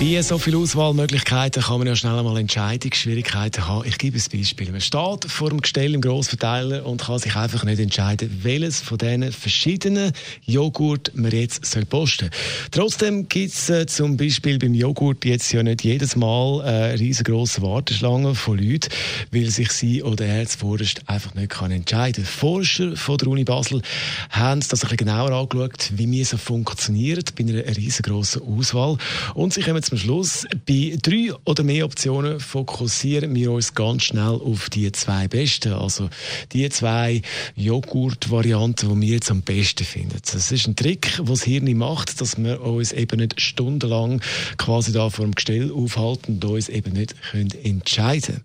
Bei so vielen Auswahlmöglichkeiten kann man ja schnell einmal Entscheidungsschwierigkeiten haben. Ich gebe ein Beispiel. Man steht vor dem Gestell im Grossverteiler und kann sich einfach nicht entscheiden, welches von diesen verschiedenen Joghurt man jetzt soll posten soll. Trotzdem gibt es äh, zum Beispiel beim Joghurt jetzt ja nicht jedes Mal eine riesengroße Warteschlange von Leuten, weil sich sie oder er zuvorderst einfach nicht kann entscheiden kann. Forscher von der Uni Basel haben das ein bisschen genauer angeschaut, wie wir so funktioniert bei einer riesengroßen Auswahl. Und sie kommen zum Schluss, bei drei oder mehr Optionen fokussieren wir uns ganz schnell auf die zwei besten. Also die zwei Joghurt-Varianten, die wir jetzt am besten finden. Das ist ein Trick, was das Hirn macht, dass wir uns eben nicht stundenlang quasi da vor dem Gestell aufhalten und uns eben nicht können entscheiden können.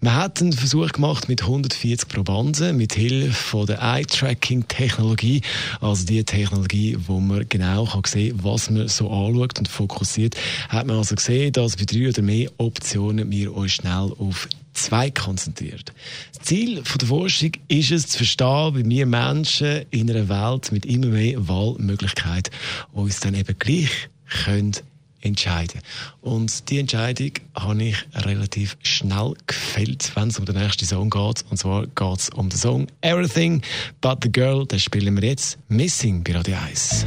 Man hat einen Versuch gemacht mit 140 Probanden mit Hilfe der Eye-Tracking-Technologie, also die Technologie, wo man genau kann sehen kann, was man so anschaut und fokussiert, hat man also gesehen, dass bei drei oder mehr Optionen wir uns schnell auf zwei konzentriert. Das Ziel der Forschung ist es, zu verstehen, wie wir Menschen in einer Welt mit immer mehr Wahlmöglichkeiten uns dann eben gleich können entscheiden. Und die Entscheidung habe ich relativ schnell gefällt, wenn es um den nächsten Song geht. Und zwar geht es um den Song Everything But the Girl. Den spielen wir jetzt Missing bei Radio 1.